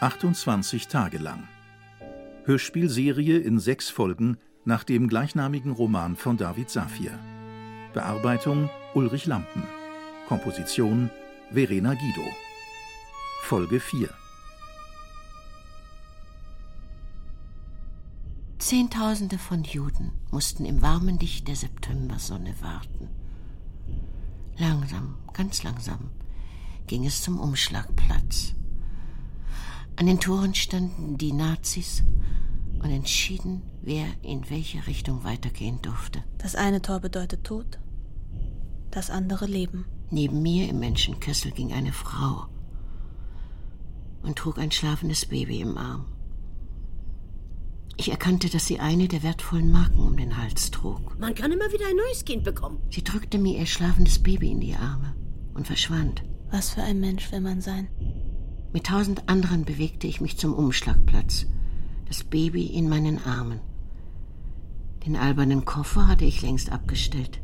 28 Tage lang. Hörspielserie in sechs Folgen nach dem gleichnamigen Roman von David Safir. Bearbeitung Ulrich Lampen. Komposition Verena Guido. Folge 4 Zehntausende von Juden mussten im warmen Licht der Septembersonne warten. Langsam, ganz langsam ging es zum Umschlagplatz. An den Toren standen die Nazis und entschieden, wer in welche Richtung weitergehen durfte. Das eine Tor bedeutet Tod, das andere Leben. Neben mir im Menschenkessel ging eine Frau und trug ein schlafendes Baby im Arm. Ich erkannte, dass sie eine der wertvollen Marken um den Hals trug. Man kann immer wieder ein neues Kind bekommen. Sie drückte mir ihr schlafendes Baby in die Arme und verschwand. Was für ein Mensch will man sein? Mit tausend anderen bewegte ich mich zum Umschlagplatz, das Baby in meinen Armen. Den albernen Koffer hatte ich längst abgestellt.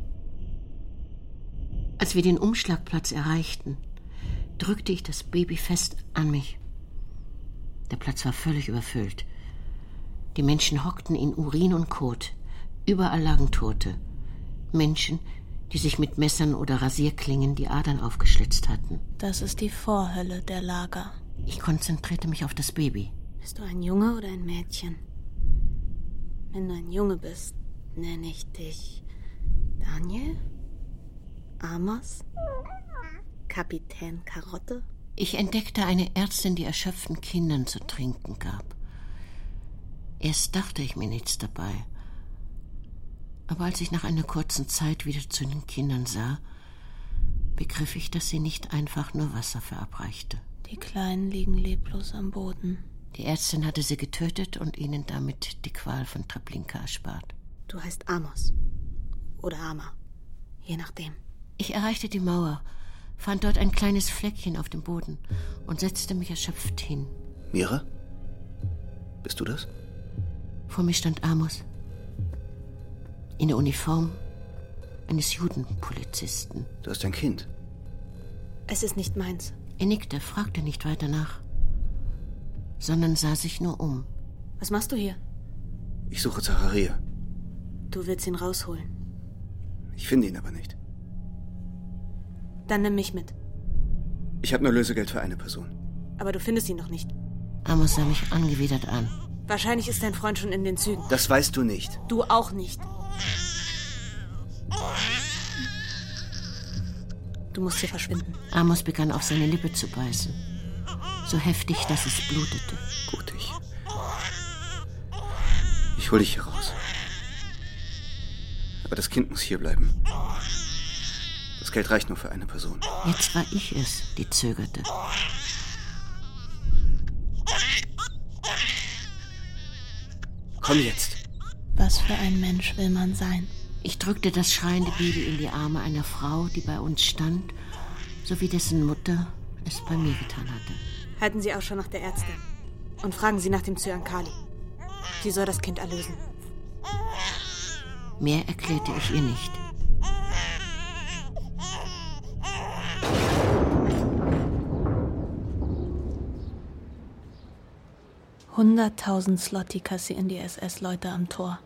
Als wir den Umschlagplatz erreichten, drückte ich das Baby fest an mich. Der Platz war völlig überfüllt. Die Menschen hockten in Urin und Kot. Überall lagen Tote. Menschen, die sich mit Messern oder Rasierklingen die Adern aufgeschlitzt hatten. Das ist die Vorhölle der Lager. Ich konzentrierte mich auf das Baby. Bist du ein Junge oder ein Mädchen? Wenn du ein Junge bist, nenne ich dich Daniel? Amos? Kapitän Karotte? Ich entdeckte eine Ärztin, die erschöpften Kindern zu trinken gab. Erst dachte ich mir nichts dabei. Aber als ich nach einer kurzen Zeit wieder zu den Kindern sah, begriff ich, dass sie nicht einfach nur Wasser verabreichte. Die Kleinen liegen leblos am Boden. Die Ärztin hatte sie getötet und ihnen damit die Qual von Treblinka erspart. Du heißt Amos. Oder Ama. Je nachdem. Ich erreichte die Mauer, fand dort ein kleines Fleckchen auf dem Boden und setzte mich erschöpft hin. Mira? Bist du das? Vor mir stand Amos. In der Uniform eines Judenpolizisten. Du hast ein Kind. Es ist nicht meins. Er nickte, fragte nicht weiter nach, sondern sah sich nur um. Was machst du hier? Ich suche Zacharia. Du willst ihn rausholen. Ich finde ihn aber nicht. Dann nimm mich mit. Ich habe nur Lösegeld für eine Person. Aber du findest ihn noch nicht. Amos sah mich angewidert an. Wahrscheinlich ist dein Freund schon in den Zügen. Das weißt du nicht. Du auch nicht. Du musst hier verschwinden. Amos begann auf seine Lippe zu beißen. So heftig, dass es blutete. Gut, ich. Ich hol dich hier raus. Aber das Kind muss hier bleiben. Das Geld reicht nur für eine Person. Jetzt war ich es, die zögerte. Komm jetzt. Was für ein Mensch will man sein? Ich drückte das schreiende Baby in die Arme einer Frau, die bei uns stand, sowie dessen Mutter es bei mir getan hatte. Halten Sie Ausschau nach der Ärztin und fragen Sie nach dem Zyankali. Sie soll das Kind erlösen. Mehr erklärte ich ihr nicht. Hunderttausend Slotti kassieren die SS-Leute am Tor.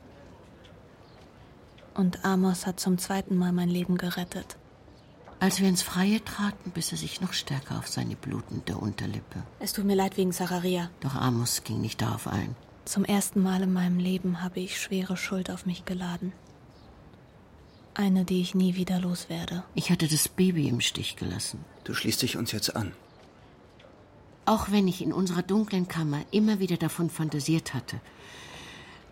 Und Amos hat zum zweiten Mal mein Leben gerettet. Als wir ins Freie traten, biss er sich noch stärker auf seine blutende Unterlippe. Es tut mir leid wegen Zacharia. Doch Amos ging nicht darauf ein. Zum ersten Mal in meinem Leben habe ich schwere Schuld auf mich geladen. Eine, die ich nie wieder loswerde. Ich hatte das Baby im Stich gelassen. Du schließt dich uns jetzt an. Auch wenn ich in unserer dunklen Kammer immer wieder davon fantasiert hatte,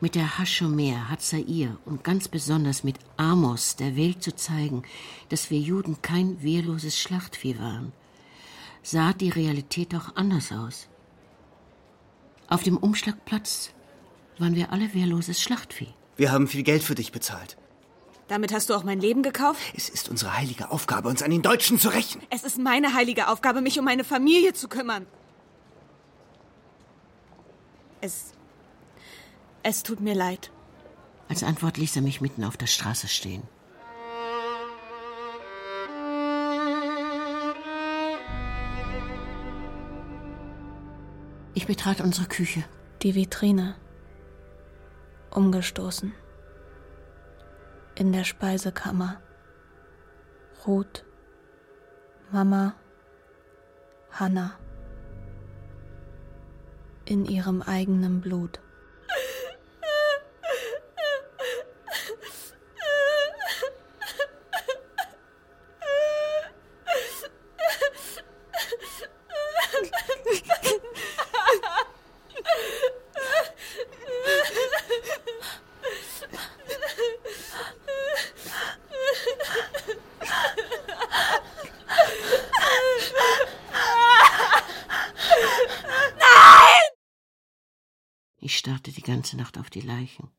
mit der Haschomer, Hatzair und ganz besonders mit Amos der Welt zu zeigen, dass wir Juden kein wehrloses Schlachtvieh waren, sah die Realität auch anders aus. Auf dem Umschlagplatz waren wir alle wehrloses Schlachtvieh. Wir haben viel Geld für dich bezahlt. Damit hast du auch mein Leben gekauft? Es ist unsere heilige Aufgabe, uns an den Deutschen zu rächen. Es ist meine heilige Aufgabe, mich um meine Familie zu kümmern. Es. Es tut mir leid. Als Antwort ließ er mich mitten auf der Straße stehen. Ich betrat unsere Küche. Die Vitrine. Umgestoßen. In der Speisekammer. Ruth. Mama. Hannah. In ihrem eigenen Blut. Ganze Nacht auf die Leichen.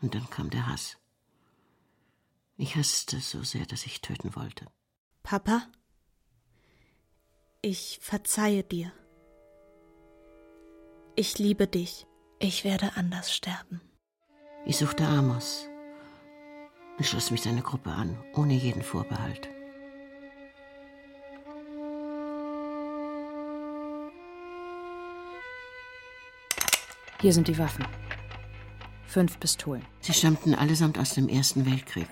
Und dann kam der Hass. Ich hasste so sehr, dass ich töten wollte. Papa, ich verzeihe dir. Ich liebe dich. Ich werde anders sterben. Ich suchte Amos und schloss mich seiner Gruppe an, ohne jeden Vorbehalt. Hier sind die Waffen. Fünf Pistolen. Sie stammten allesamt aus dem Ersten Weltkrieg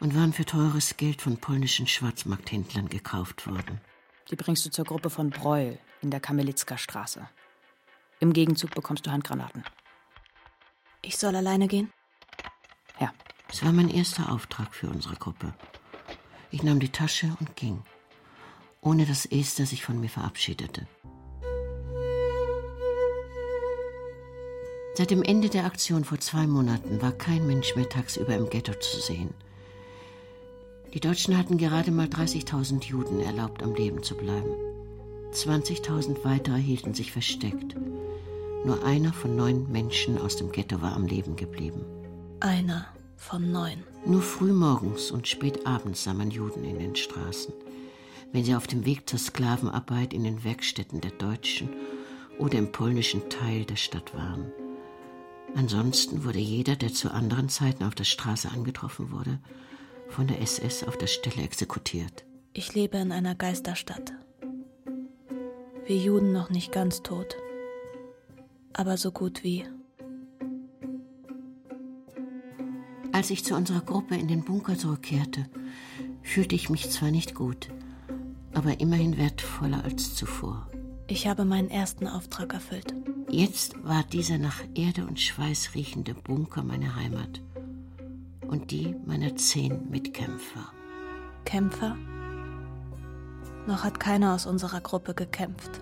und waren für teures Geld von polnischen Schwarzmarkthändlern gekauft worden. Die bringst du zur Gruppe von Breuel in der Kamelitzka Straße. Im Gegenzug bekommst du Handgranaten. Ich soll alleine gehen? Ja. Es war mein erster Auftrag für unsere Gruppe. Ich nahm die Tasche und ging, ohne dass Esther sich von mir verabschiedete. Seit dem Ende der Aktion vor zwei Monaten war kein Mensch mehr tagsüber im Ghetto zu sehen. Die Deutschen hatten gerade mal 30.000 Juden erlaubt, am Leben zu bleiben. 20.000 weitere hielten sich versteckt. Nur einer von neun Menschen aus dem Ghetto war am Leben geblieben. Einer von neun. Nur frühmorgens und spät abends sah man Juden in den Straßen, wenn sie auf dem Weg zur Sklavenarbeit in den Werkstätten der Deutschen oder im polnischen Teil der Stadt waren. Ansonsten wurde jeder, der zu anderen Zeiten auf der Straße angetroffen wurde, von der SS auf der Stelle exekutiert. Ich lebe in einer Geisterstadt. Wir Juden noch nicht ganz tot, aber so gut wie. Als ich zu unserer Gruppe in den Bunker zurückkehrte, fühlte ich mich zwar nicht gut, aber immerhin wertvoller als zuvor. Ich habe meinen ersten Auftrag erfüllt. Jetzt war dieser nach Erde und Schweiß riechende Bunker meine Heimat und die meiner zehn Mitkämpfer. Kämpfer? Noch hat keiner aus unserer Gruppe gekämpft.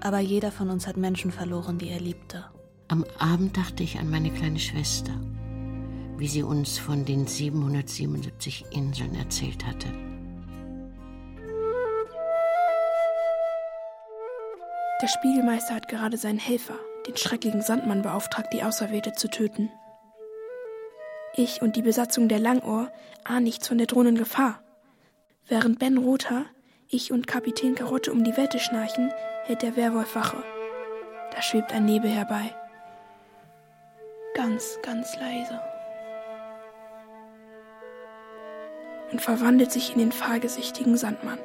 Aber jeder von uns hat Menschen verloren, die er liebte. Am Abend dachte ich an meine kleine Schwester, wie sie uns von den 777 Inseln erzählt hatte. Der Spiegelmeister hat gerade seinen Helfer, den schrecklichen Sandmann, beauftragt, die Auserwählte zu töten. Ich und die Besatzung der Langohr ahnen nichts von der drohenden Gefahr. Während Ben Rother, ich und Kapitän Karotte um die Wette schnarchen, hält der Werwolf Wache. Da schwebt ein Nebel herbei. Ganz, ganz leise. Und verwandelt sich in den fahlgesichtigen Sandmann.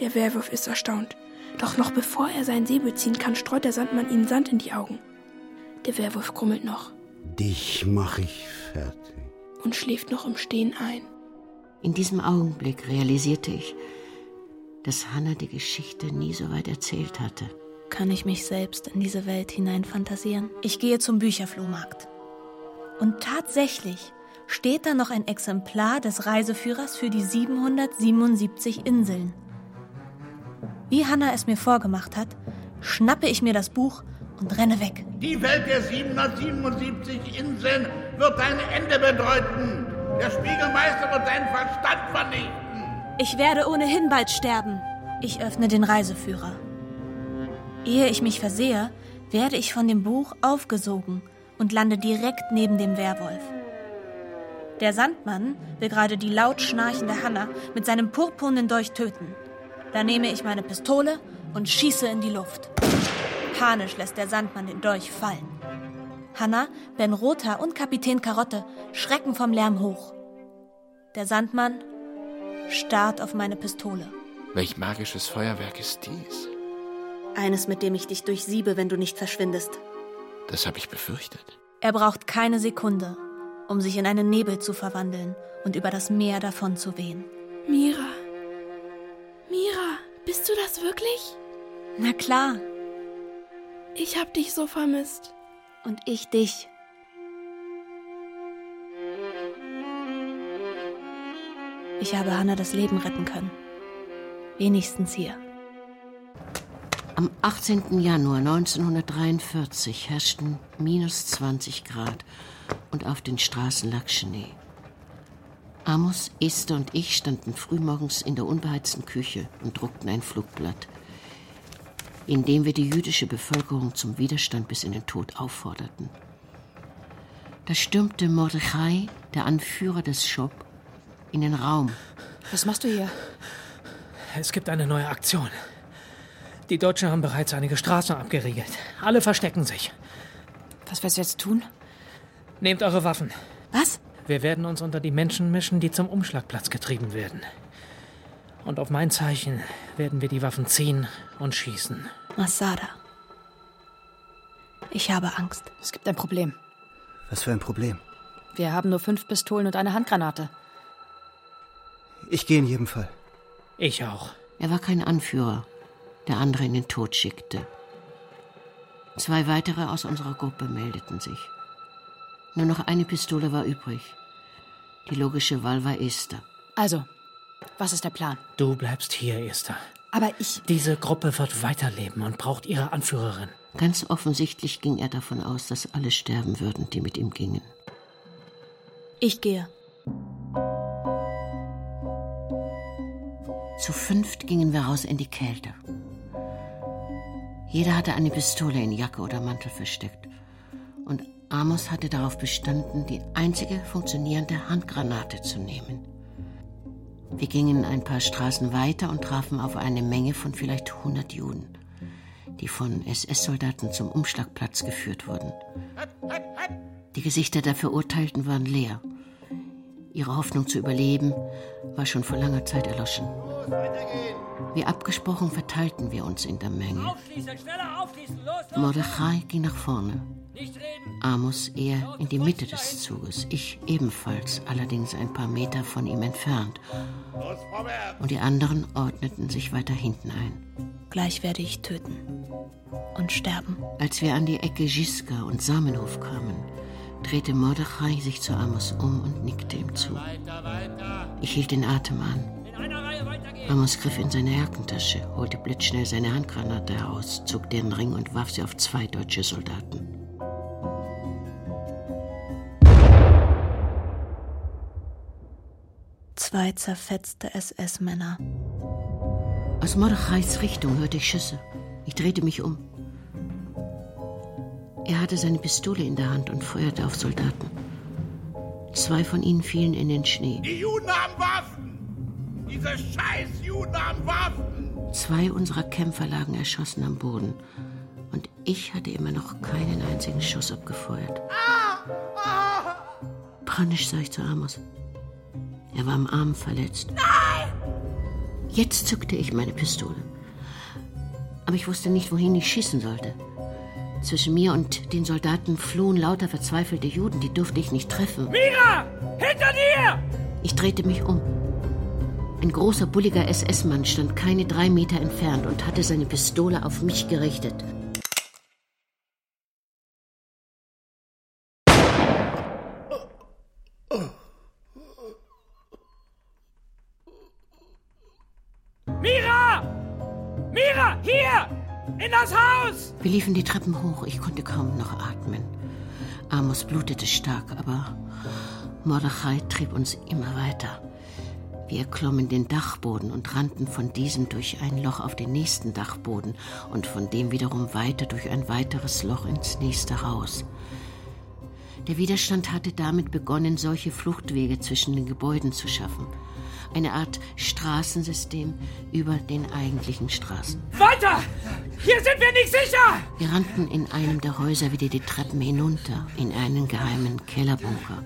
Der Werwolf ist erstaunt. Doch noch bevor er seinen Säbel ziehen kann, streut der Sandmann ihm Sand in die Augen. Der Werwolf grummelt noch. Dich mach ich fertig. Und schläft noch im Stehen ein. In diesem Augenblick realisierte ich, dass Hannah die Geschichte nie so weit erzählt hatte. Kann ich mich selbst in diese Welt hineinfantasieren? Ich gehe zum Bücherflohmarkt. Und tatsächlich steht da noch ein Exemplar des Reiseführers für die 777 Inseln. Wie Hannah es mir vorgemacht hat, schnappe ich mir das Buch und renne weg. Die Welt der 777 Inseln wird dein Ende bedeuten. Der Spiegelmeister wird deinen Verstand vernichten. Ich werde ohnehin bald sterben. Ich öffne den Reiseführer. Ehe ich mich versehe, werde ich von dem Buch aufgesogen und lande direkt neben dem Werwolf. Der Sandmann will gerade die laut schnarchende Hanna mit seinem purpurnen Dolch töten. Da nehme ich meine Pistole und schieße in die Luft. Panisch lässt der Sandmann den Dolch fallen. Hanna, Ben Rother und Kapitän Karotte schrecken vom Lärm hoch. Der Sandmann starrt auf meine Pistole. Welch magisches Feuerwerk ist dies? Eines, mit dem ich dich durchsiebe, wenn du nicht verschwindest. Das habe ich befürchtet. Er braucht keine Sekunde, um sich in einen Nebel zu verwandeln und über das Meer davon zu wehen. Mira. Mira, bist du das wirklich? Na klar. Ich hab dich so vermisst. Und ich dich. Ich habe Hannah das Leben retten können. Wenigstens hier. Am 18. Januar 1943 herrschten minus 20 Grad und auf den Straßen lag Schnee. Amos, Esther und ich standen frühmorgens in der unbeheizten Küche und druckten ein Flugblatt, in dem wir die jüdische Bevölkerung zum Widerstand bis in den Tod aufforderten. Da stürmte Mordechai, der Anführer des Schop, in den Raum. Was machst du hier? Es gibt eine neue Aktion. Die Deutschen haben bereits einige Straßen abgeriegelt. Alle verstecken sich. Was du jetzt tun? Nehmt eure Waffen. Was? Wir werden uns unter die Menschen mischen, die zum Umschlagplatz getrieben werden. Und auf mein Zeichen werden wir die Waffen ziehen und schießen. Masada. Ich habe Angst. Es gibt ein Problem. Was für ein Problem? Wir haben nur fünf Pistolen und eine Handgranate. Ich gehe in jedem Fall. Ich auch. Er war kein Anführer, der andere in den Tod schickte. Zwei weitere aus unserer Gruppe meldeten sich. Nur noch eine Pistole war übrig. Die logische Wahl war Esther. Also, was ist der Plan? Du bleibst hier, Esther. Aber ich. Diese Gruppe wird weiterleben und braucht ihre Anführerin. Ganz offensichtlich ging er davon aus, dass alle sterben würden, die mit ihm gingen. Ich gehe. Zu fünft gingen wir raus in die Kälte. Jeder hatte eine Pistole in Jacke oder Mantel versteckt. Und Amos hatte darauf bestanden, die einzige funktionierende Handgranate zu nehmen. Wir gingen ein paar Straßen weiter und trafen auf eine Menge von vielleicht 100 Juden, die von SS-Soldaten zum Umschlagplatz geführt wurden. Die Gesichter der Verurteilten waren leer. Ihre Hoffnung zu überleben war schon vor langer Zeit erloschen. Wie abgesprochen verteilten wir uns in der Menge. Mordechai ging nach vorne. Amos eher in die Mitte des Zuges, ich ebenfalls, allerdings ein paar Meter von ihm entfernt. Und die anderen ordneten sich weiter hinten ein. Gleich werde ich töten. Und sterben. Als wir an die Ecke Giska und Samenhof kamen, drehte Mordechai sich zu Amos um und nickte ihm zu. Ich hielt den Atem an. Amos griff in seine Jackentasche, holte blitzschnell seine Handgranate heraus, zog den Ring und warf sie auf zwei deutsche Soldaten. Zwei zerfetzte SS-Männer. Aus Mordechais Richtung hörte ich Schüsse. Ich drehte mich um. Er hatte seine Pistole in der Hand und feuerte auf Soldaten. Zwei von ihnen fielen in den Schnee. Die Juden haben Waffen! Diese scheiß Juden haben Waffen! Zwei unserer Kämpfer lagen erschossen am Boden. Und ich hatte immer noch keinen einzigen Schuss abgefeuert. Panisch sah ich zu Amos. Er war am Arm verletzt. Nein! Jetzt zückte ich meine Pistole. Aber ich wusste nicht, wohin ich schießen sollte. Zwischen mir und den Soldaten flohen lauter verzweifelte Juden, die durfte ich nicht treffen. Mira! Hinter dir! Ich drehte mich um. Ein großer, bulliger SS-Mann stand keine drei Meter entfernt und hatte seine Pistole auf mich gerichtet. In das Haus! Wir liefen die Treppen hoch. Ich konnte kaum noch atmen. Amos blutete stark, aber Mordechai trieb uns immer weiter. Wir klommen den Dachboden und rannten von diesem durch ein Loch auf den nächsten Dachboden und von dem wiederum weiter durch ein weiteres Loch ins nächste Haus. Der Widerstand hatte damit begonnen, solche Fluchtwege zwischen den Gebäuden zu schaffen. Eine Art Straßensystem über den eigentlichen Straßen. Weiter! Hier sind wir nicht sicher! Wir rannten in einem der Häuser wieder die Treppen hinunter, in einen geheimen Kellerbunker,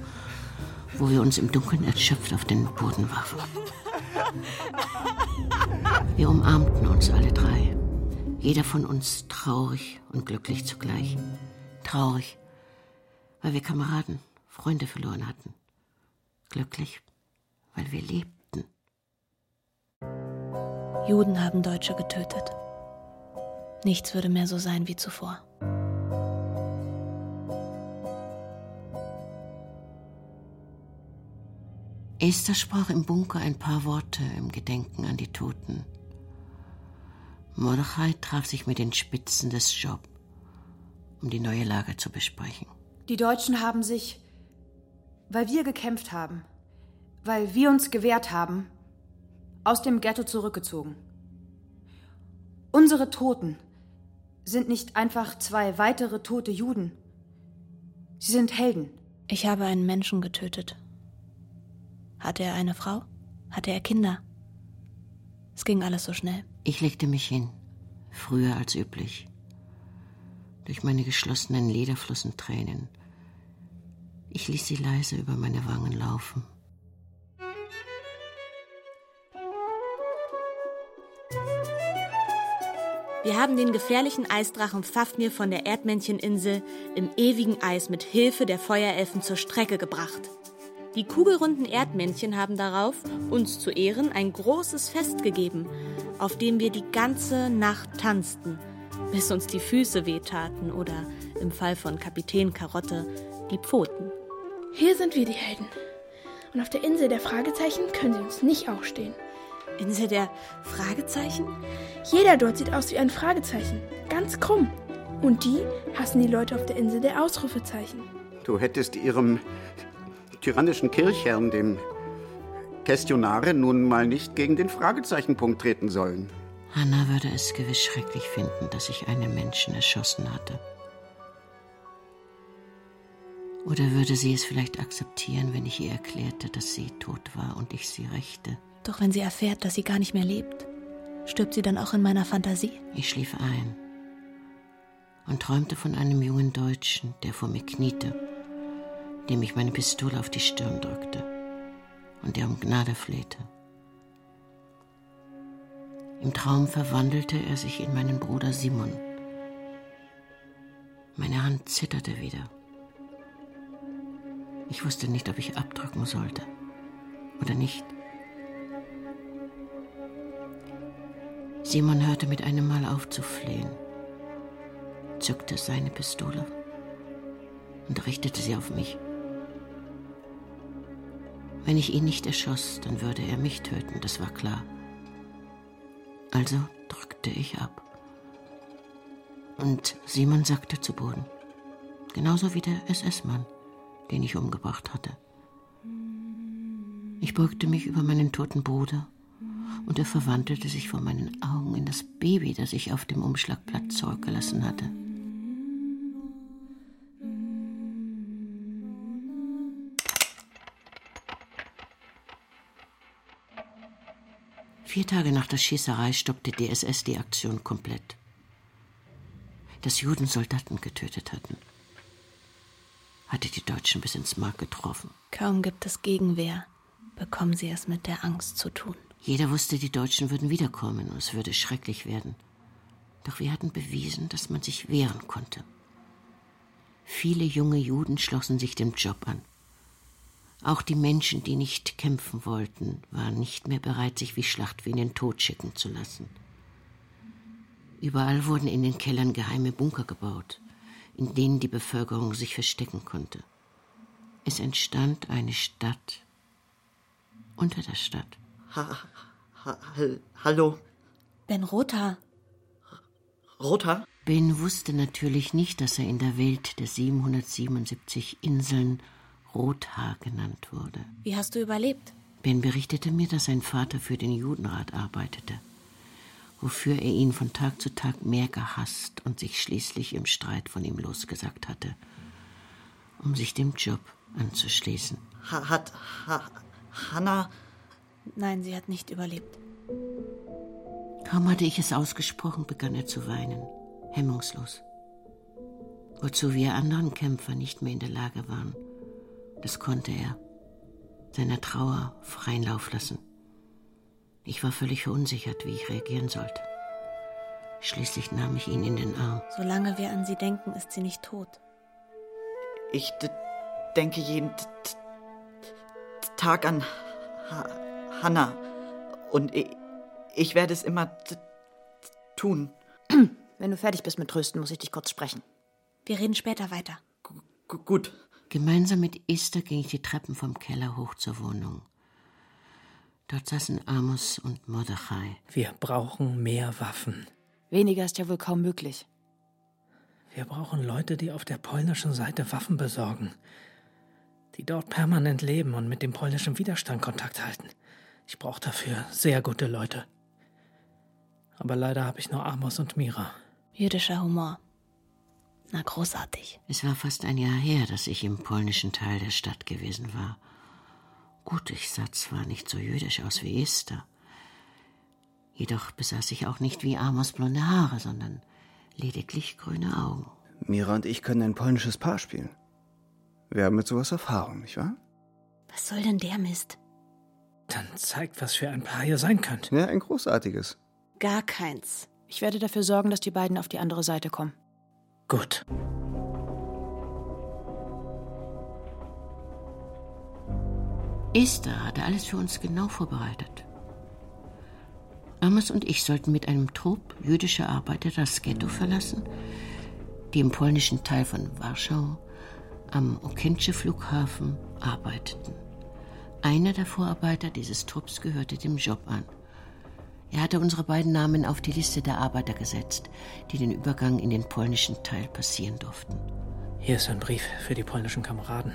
wo wir uns im Dunkeln erschöpft auf den Boden warfen. Wir umarmten uns alle drei. Jeder von uns traurig und glücklich zugleich. Traurig, weil wir Kameraden, Freunde verloren hatten. Glücklich, weil wir lebten. Juden haben Deutsche getötet. Nichts würde mehr so sein wie zuvor. Esther sprach im Bunker ein paar Worte im Gedenken an die Toten. Mordechai traf sich mit den Spitzen des Job, um die neue Lage zu besprechen. Die Deutschen haben sich, weil wir gekämpft haben, weil wir uns gewehrt haben, aus dem Ghetto zurückgezogen. Unsere Toten sind nicht einfach zwei weitere tote Juden. Sie sind Helden. Ich habe einen Menschen getötet. Hatte er eine Frau? Hatte er Kinder? Es ging alles so schnell. Ich legte mich hin, früher als üblich. Durch meine geschlossenen Lederflossen Tränen. Ich ließ sie leise über meine Wangen laufen. Wir haben den gefährlichen Eisdrachen Fafnir von der Erdmänncheninsel im ewigen Eis mit Hilfe der Feuerelfen zur Strecke gebracht. Die kugelrunden Erdmännchen haben darauf, uns zu Ehren, ein großes Fest gegeben, auf dem wir die ganze Nacht tanzten, bis uns die Füße wehtaten oder im Fall von Kapitän Karotte die Pfoten. Hier sind wir die Helden. Und auf der Insel der Fragezeichen können sie uns nicht aufstehen. Insel der Fragezeichen? Jeder dort sieht aus wie ein Fragezeichen. Ganz krumm. Und die hassen die Leute auf der Insel der Ausrufezeichen. Du hättest ihrem tyrannischen Kirchherrn, dem Questionare, nun mal nicht gegen den Fragezeichenpunkt treten sollen. Hanna würde es gewiss schrecklich finden, dass ich einen Menschen erschossen hatte. Oder würde sie es vielleicht akzeptieren, wenn ich ihr erklärte, dass sie tot war und ich sie rächte? Doch wenn sie erfährt, dass sie gar nicht mehr lebt, stirbt sie dann auch in meiner Fantasie? Ich schlief ein und träumte von einem jungen Deutschen, der vor mir kniete dem ich meine Pistole auf die Stirn drückte und der um Gnade flehte. Im Traum verwandelte er sich in meinen Bruder Simon. Meine Hand zitterte wieder. Ich wusste nicht, ob ich abdrücken sollte oder nicht. Simon hörte mit einem Mal auf zu flehen, zückte seine Pistole und richtete sie auf mich. Wenn ich ihn nicht erschoss, dann würde er mich töten, das war klar. Also drückte ich ab. Und Simon sackte zu Boden. Genauso wie der SS-Mann, den ich umgebracht hatte. Ich beugte mich über meinen toten Bruder und er verwandelte sich vor meinen Augen in das Baby, das ich auf dem Umschlagplatz zurückgelassen hatte. Vier Tage nach der Schießerei stoppte die SS die Aktion komplett. Dass Juden Soldaten getötet hatten, hatte die Deutschen bis ins Mark getroffen. Kaum gibt es Gegenwehr, bekommen sie es mit der Angst zu tun. Jeder wusste, die Deutschen würden wiederkommen und es würde schrecklich werden. Doch wir hatten bewiesen, dass man sich wehren konnte. Viele junge Juden schlossen sich dem Job an. Auch die Menschen, die nicht kämpfen wollten, waren nicht mehr bereit, sich wie Schlachtvieh in den Tod schicken zu lassen. Überall wurden in den Kellern geheime Bunker gebaut, in denen die Bevölkerung sich verstecken konnte. Es entstand eine Stadt unter der Stadt. Ha, ha, hallo. Ben Rotha. Rotha? Ben wusste natürlich nicht, dass er in der Welt der 777 Inseln Rothaar genannt wurde. Wie hast du überlebt? Ben berichtete mir, dass sein Vater für den Judenrat arbeitete, wofür er ihn von Tag zu Tag mehr gehasst und sich schließlich im Streit von ihm losgesagt hatte, um sich dem Job anzuschließen. Ha, hat ha, Hannah. Nein, sie hat nicht überlebt. Kaum hatte ich es ausgesprochen, begann er zu weinen, hemmungslos. Wozu wir anderen Kämpfer nicht mehr in der Lage waren. Das konnte er, seiner Trauer freien Lauf lassen. Ich war völlig verunsichert, wie ich reagieren sollte. Schließlich nahm ich ihn in den Arm. Solange wir an sie denken, ist sie nicht tot. Ich denke jeden Tag an Hannah. Und ich, ich werde es immer tun. Wenn du fertig bist mit Trösten, muss ich dich kurz sprechen. Wir reden später weiter. G gut. Gemeinsam mit Esther ging ich die Treppen vom Keller hoch zur Wohnung. Dort saßen Amos und Mordechai. Wir brauchen mehr Waffen. Weniger ist ja wohl kaum möglich. Wir brauchen Leute, die auf der polnischen Seite Waffen besorgen. Die dort permanent leben und mit dem polnischen Widerstand Kontakt halten. Ich brauche dafür sehr gute Leute. Aber leider habe ich nur Amos und Mira. Jüdischer Humor. Na, großartig. Es war fast ein Jahr her, dass ich im polnischen Teil der Stadt gewesen war. Gut, ich sah zwar nicht so jüdisch aus wie Esther. Jedoch besaß ich auch nicht wie Amos blonde Haare, sondern lediglich grüne Augen. Mira und ich können ein polnisches Paar spielen. Wir haben mit sowas Erfahrung, nicht wahr? Was soll denn der Mist? Dann zeigt, was für ein Paar ihr sein könnt. Ja, ein großartiges. Gar keins. Ich werde dafür sorgen, dass die beiden auf die andere Seite kommen. Gut. Esther hatte alles für uns genau vorbereitet. Amos und ich sollten mit einem Trupp jüdischer Arbeiter das Ghetto verlassen, die im polnischen Teil von Warschau am Okęcie Flughafen arbeiteten. Einer der Vorarbeiter dieses Trupps gehörte dem Job an. Er hatte unsere beiden Namen auf die Liste der Arbeiter gesetzt, die den Übergang in den polnischen Teil passieren durften. Hier ist ein Brief für die polnischen Kameraden.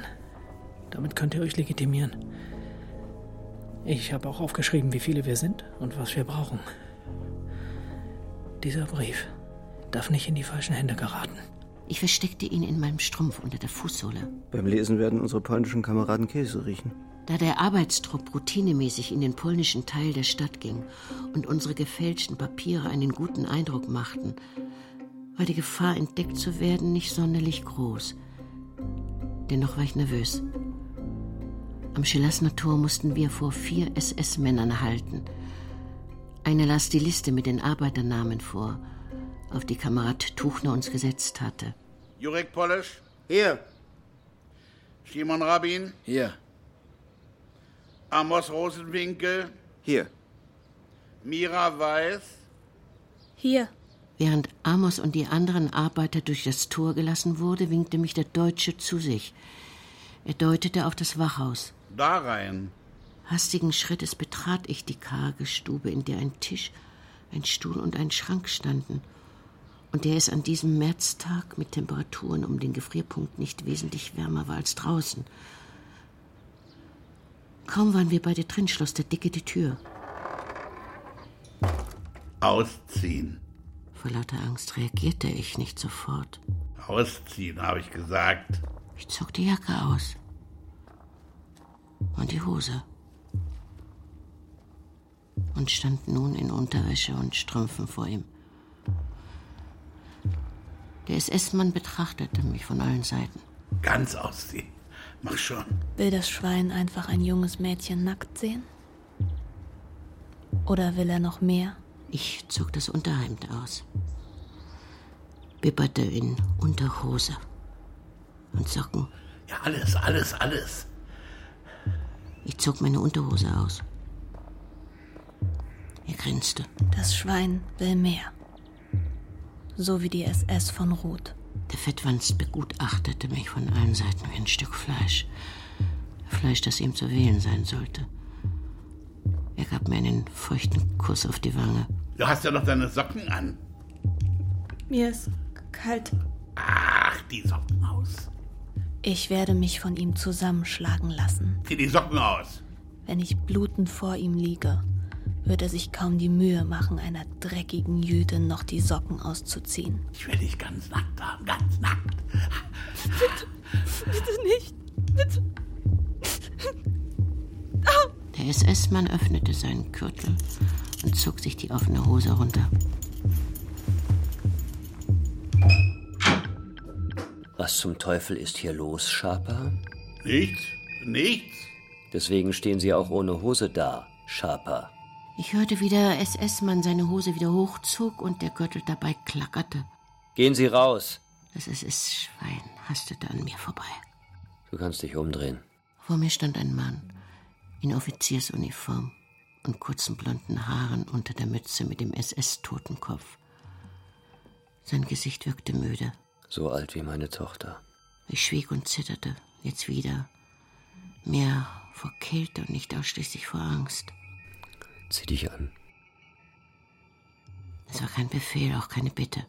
Damit könnt ihr euch legitimieren. Ich habe auch aufgeschrieben, wie viele wir sind und was wir brauchen. Dieser Brief darf nicht in die falschen Hände geraten. Ich versteckte ihn in meinem Strumpf unter der Fußsohle. Beim Lesen werden unsere polnischen Kameraden Käse riechen. Da der Arbeitstrupp routinemäßig in den polnischen Teil der Stadt ging und unsere gefälschten Papiere einen guten Eindruck machten, war die Gefahr, entdeckt zu werden, nicht sonderlich groß. Dennoch war ich nervös. Am Schillasner Tor mussten wir vor vier SS-Männern halten. Einer las die Liste mit den Arbeiternamen vor, auf die Kamerad Tuchner uns gesetzt hatte. Jurek Polisch? Hier. Simon Rabin? Hier. Amos Rosenwinkel? Hier. Mira Weiß? Hier. Während Amos und die anderen Arbeiter durch das Tor gelassen wurde, winkte mich der Deutsche zu sich. Er deutete auf das Wachhaus. Da rein. Hastigen Schrittes betrat ich die karge Stube, in der ein Tisch, ein Stuhl und ein Schrank standen, und der es an diesem Märztag mit Temperaturen um den Gefrierpunkt nicht wesentlich wärmer war als draußen. Kaum waren wir beide drin, schloss der Dicke die Tür. Ausziehen. Vor lauter Angst reagierte ich nicht sofort. Ausziehen, habe ich gesagt. Ich zog die Jacke aus. Und die Hose. Und stand nun in Unterwäsche und Strümpfen vor ihm. Der SS-Mann betrachtete mich von allen Seiten. Ganz ausziehen. Mach schon. Will das Schwein einfach ein junges Mädchen nackt sehen? Oder will er noch mehr? Ich zog das Unterhemd aus. Bibberte in Unterhose und Socken. Ja, alles, alles, alles. Ich zog meine Unterhose aus. Er grinste. Das Schwein will mehr. So wie die SS von Ruth. Der Fettwanst begutachtete mich von allen Seiten wie ein Stück Fleisch. Fleisch, das ihm zu wählen sein sollte. Er gab mir einen feuchten Kuss auf die Wange. Du hast ja noch deine Socken an. Mir ist kalt. Ach, die Socken aus. Ich werde mich von ihm zusammenschlagen lassen. Zieh die Socken aus. Wenn ich blutend vor ihm liege, wird er sich kaum die Mühe machen, einer dreckigen Jüdin noch die Socken auszuziehen. Ich will dich ganz nackt haben, ganz nackt. Bitte, bitte nicht. Bitte. Der SS-Mann öffnete seinen Gürtel und zog sich die offene Hose runter. Was zum Teufel ist hier los, Schaper? Nichts, nichts. Deswegen stehen Sie auch ohne Hose da, Schaper. Ich hörte, wie der SS-Mann seine Hose wieder hochzog und der Gürtel dabei klackerte. Gehen Sie raus. Das SS-Schwein hastete an mir vorbei. Du kannst dich umdrehen. Vor mir stand ein Mann in Offiziersuniform und kurzen blonden Haaren unter der Mütze mit dem SS-Totenkopf. Sein Gesicht wirkte müde. So alt wie meine Tochter. Ich schwieg und zitterte, jetzt wieder. Mehr vor Kälte und nicht ausschließlich vor Angst. Zieh dich an. Es war kein Befehl, auch keine Bitte.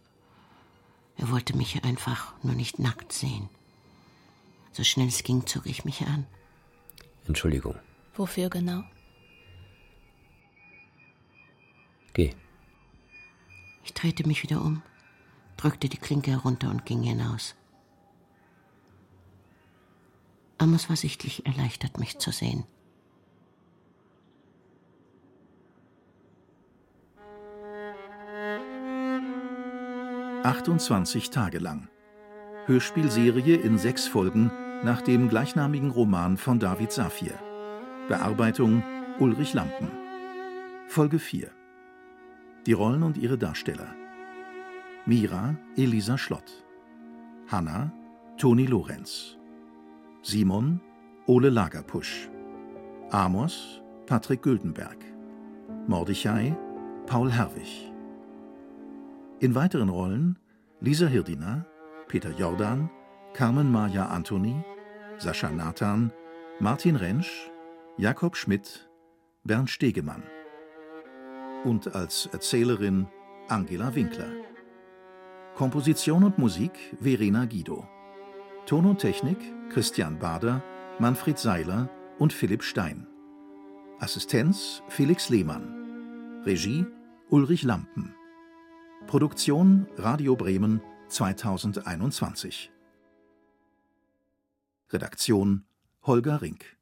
Er wollte mich einfach nur nicht nackt sehen. So schnell es ging, zog ich mich an. Entschuldigung. Wofür genau? Geh. Ich drehte mich wieder um, drückte die Klinke herunter und ging hinaus. Amos war sichtlich erleichtert, mich zu sehen. »28 Tage lang«. Hörspielserie in sechs Folgen nach dem gleichnamigen Roman von David Safir. Bearbeitung Ulrich Lampen. Folge 4. Die Rollen und ihre Darsteller. Mira Elisa Schlott. Hanna Toni Lorenz. Simon Ole Lagerpusch. Amos Patrick Güldenberg. Mordechai Paul Herwig. In weiteren Rollen Lisa Hirdina, Peter Jordan, Carmen Maja Antoni, Sascha Nathan, Martin Rentsch, Jakob Schmidt, Bernd Stegemann. Und als Erzählerin Angela Winkler. Komposition und Musik Verena Guido. Ton und Technik Christian Bader, Manfred Seiler und Philipp Stein. Assistenz Felix Lehmann. Regie Ulrich Lampen. Produktion Radio Bremen 2021. Redaktion Holger Rink